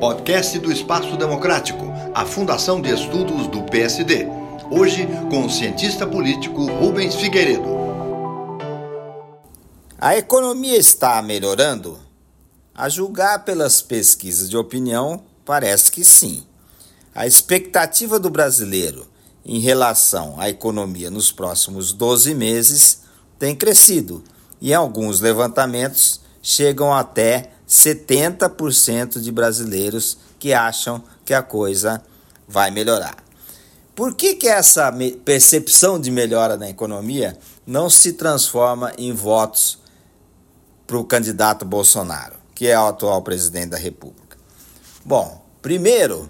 Podcast do Espaço Democrático, a Fundação de Estudos do PSD. Hoje com o cientista político Rubens Figueiredo. A economia está melhorando? A julgar pelas pesquisas de opinião, parece que sim. A expectativa do brasileiro em relação à economia nos próximos 12 meses tem crescido e, em alguns levantamentos, chegam até 70% de brasileiros que acham que a coisa vai melhorar. Por que, que essa percepção de melhora na economia não se transforma em votos para o candidato Bolsonaro, que é o atual presidente da República? Bom, primeiro,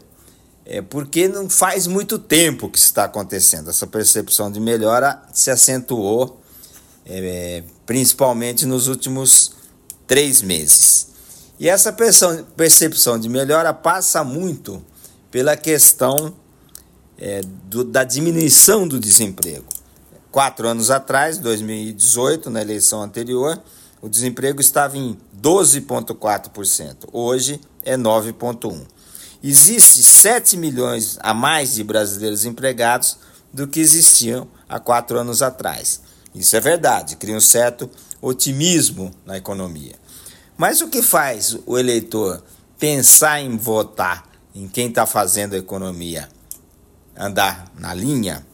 é porque não faz muito tempo que está acontecendo. Essa percepção de melhora se acentuou é, principalmente nos últimos três meses. E essa percepção de melhora passa muito pela questão é, do, da diminuição do desemprego. Quatro anos atrás, 2018, na eleição anterior, o desemprego estava em 12,4%. Hoje é 9,1%. Existe 7 milhões a mais de brasileiros empregados do que existiam há quatro anos atrás. Isso é verdade, cria um certo otimismo na economia. Mas o que faz o eleitor pensar em votar em quem está fazendo a economia andar na linha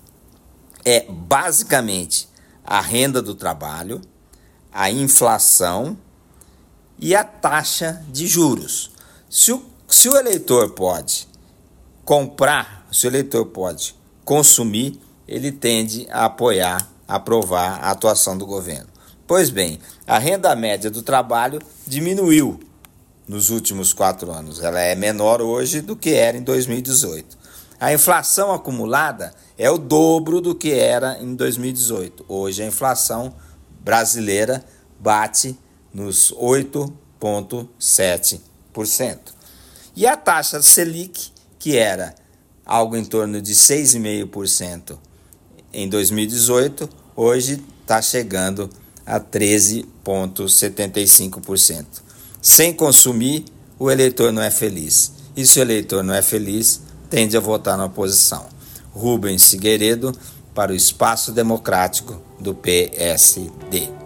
é basicamente a renda do trabalho, a inflação e a taxa de juros. Se o, se o eleitor pode comprar, se o eleitor pode consumir, ele tende a apoiar, aprovar a atuação do governo. Pois bem, a renda média do trabalho diminuiu nos últimos quatro anos. Ela é menor hoje do que era em 2018. A inflação acumulada é o dobro do que era em 2018. Hoje a inflação brasileira bate nos 8,7%. E a taxa Selic, que era algo em torno de 6,5% em 2018, hoje está chegando a 13,75%. Sem consumir, o eleitor não é feliz. E se o eleitor não é feliz, tende a votar na oposição. Rubens Figueiredo para o Espaço Democrático do PSD.